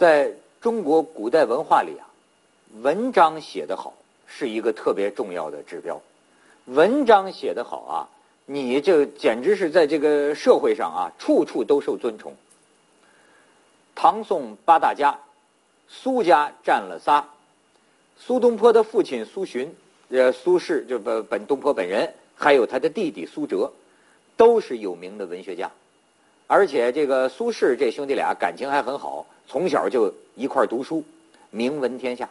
在中国古代文化里啊，文章写得好是一个特别重要的指标。文章写得好啊，你这简直是在这个社会上啊，处处都受尊崇。唐宋八大家，苏家占了仨。苏东坡的父亲苏洵，呃，苏轼就本本东坡本人，还有他的弟弟苏辙，都是有名的文学家。而且这个苏轼这兄弟俩感情还很好，从小就一块读书，名闻天下。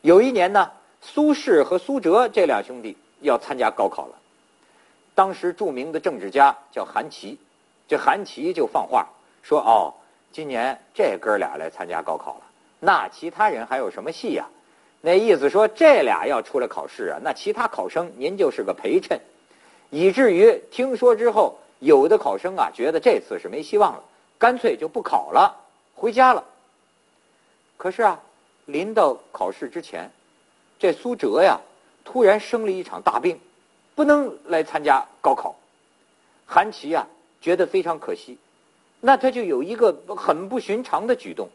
有一年呢，苏轼和苏辙这俩兄弟要参加高考了。当时著名的政治家叫韩琦，这韩琦就放话说：“哦，今年这哥俩来参加高考了，那其他人还有什么戏呀？”那意思说，这俩要出来考试啊，那其他考生您就是个陪衬，以至于听说之后，有的考生啊觉得这次是没希望了，干脆就不考了，回家了。可是啊，临到考试之前，这苏辙呀突然生了一场大病，不能来参加高考。韩琦呀觉得非常可惜，那他就有一个很不寻常的举动，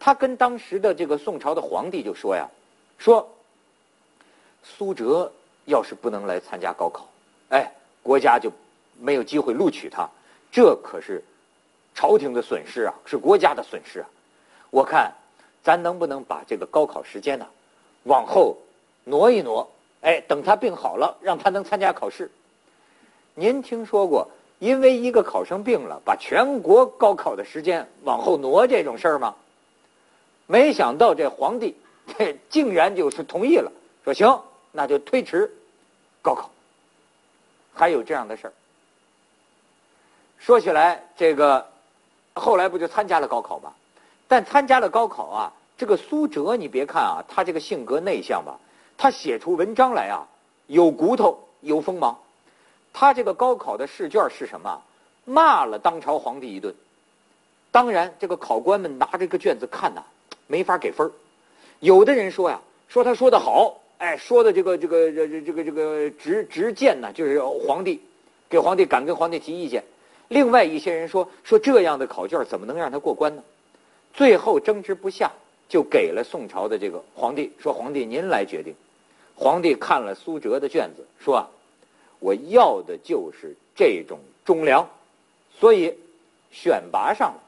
他跟当时的这个宋朝的皇帝就说呀。说，苏辙要是不能来参加高考，哎，国家就没有机会录取他，这可是朝廷的损失啊，是国家的损失啊！我看咱能不能把这个高考时间呢往后挪一挪？哎，等他病好了，让他能参加考试。您听说过因为一个考生病了，把全国高考的时间往后挪这种事儿吗？没想到这皇帝。这竟然就是同意了，说行，那就推迟高考。还有这样的事儿。说起来，这个后来不就参加了高考吗？但参加了高考啊，这个苏辙，你别看啊，他这个性格内向吧，他写出文章来啊，有骨头，有锋芒。他这个高考的试卷是什么？骂了当朝皇帝一顿。当然，这个考官们拿这个卷子看呐，没法给分儿。有的人说呀，说他说的好，哎，说的这个这个这这这个这个直直谏呢，就是皇帝，给皇帝敢跟皇帝提意见。另外一些人说，说这样的考卷怎么能让他过关呢？最后争执不下，就给了宋朝的这个皇帝，说皇帝您来决定。皇帝看了苏辙的卷子，说啊，我要的就是这种忠良，所以选拔上了。